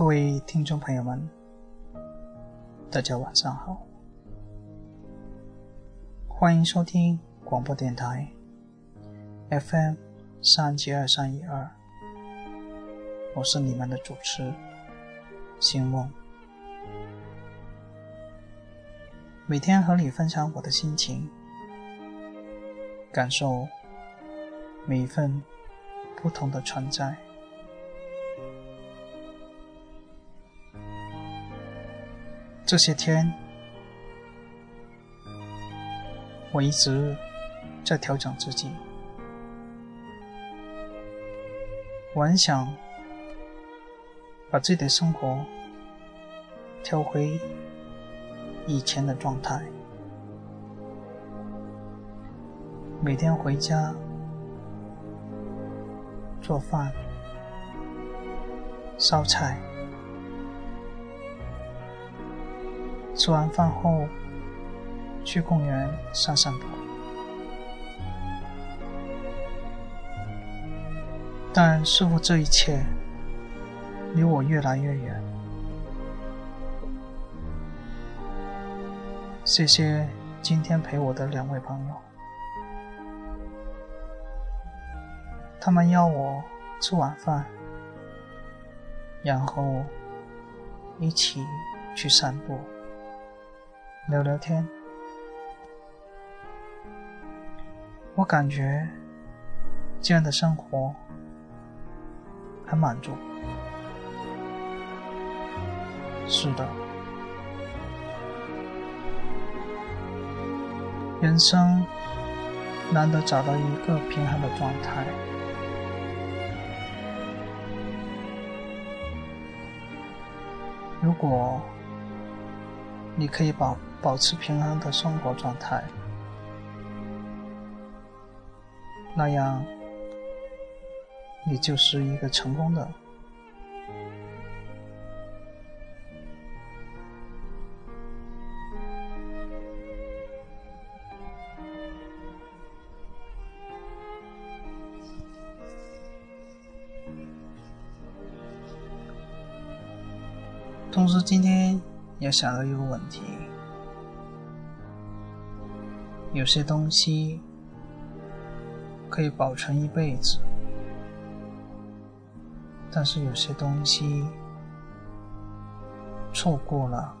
各位听众朋友们，大家晚上好，欢迎收听广播电台 FM 三七二三一二，我是你们的主持星梦，每天和你分享我的心情，感受每一份不同的存在。这些天，我一直在调整自己。我很想把自己的生活调回以前的状态，每天回家做饭、烧菜。吃完饭后，去公园散散步。但似乎这一切离我越来越远。谢谢今天陪我的两位朋友，他们邀我吃晚饭，然后一起去散步。聊聊天，我感觉这样的生活很满足。是的，人生难得找到一个平衡的状态。如果你可以保。保持平衡的生活状态，那样你就是一个成功的。同时，今天也想到一个问题。有些东西可以保存一辈子，但是有些东西错过了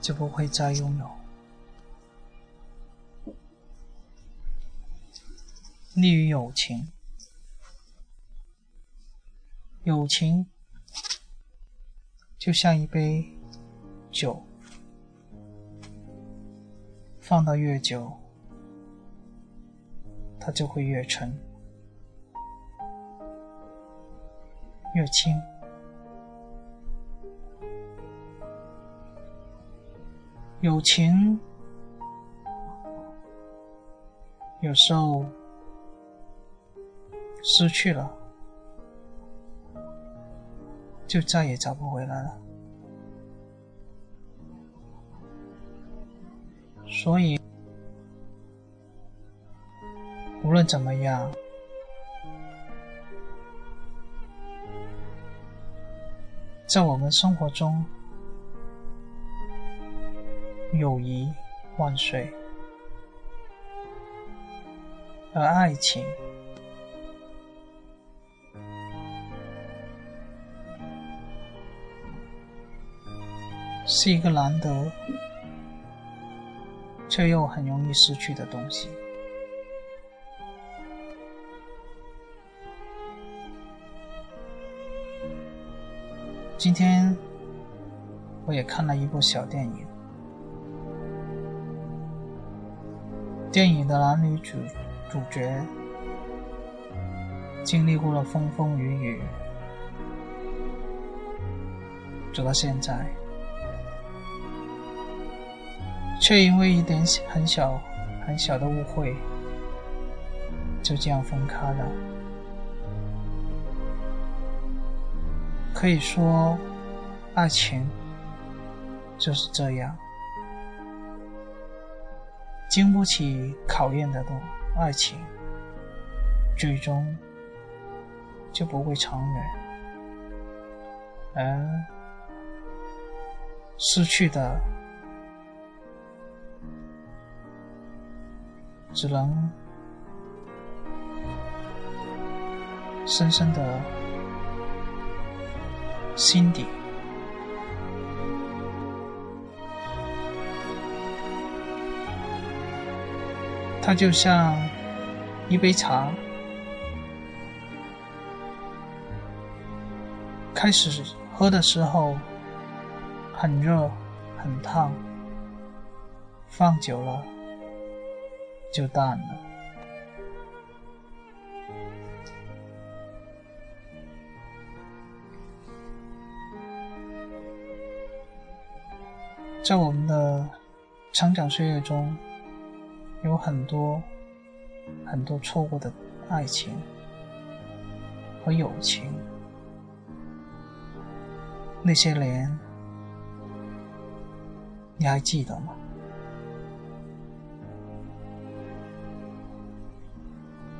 就不会再拥有。利于友情，友情就像一杯酒。放得越久，它就会越沉、越轻。友情有时候失去了，就再也找不回来了。所以，无论怎么样，在我们生活中，友谊万岁，而爱情是一个难得。却又很容易失去的东西。今天我也看了一部小电影，电影的男女主主角经历过了风风雨雨，走到现在。却因为一点很小、很小的误会，就这样分开了。可以说，爱情就是这样，经不起考验的东爱情，最终就不会长远。而失去的只能深深的心底。它就像一杯茶，开始喝的时候很热很烫，放久了就淡了。在我们的成长岁月中。有很多很多错过的爱情和友情，那些年你还记得吗？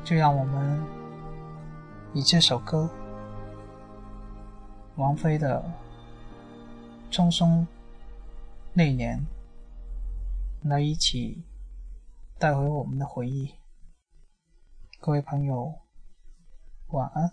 就让我们以这首歌，王菲的《匆匆那年》来一起。带回我们的回忆，各位朋友，晚安。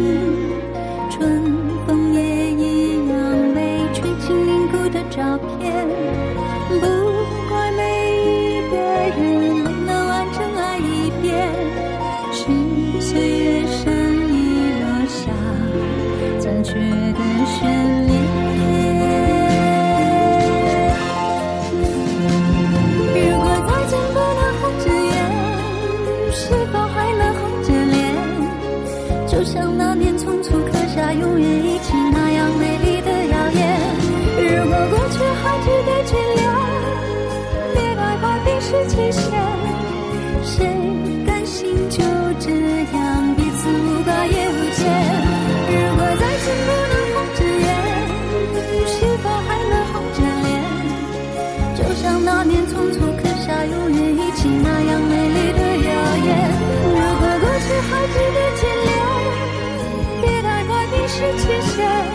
些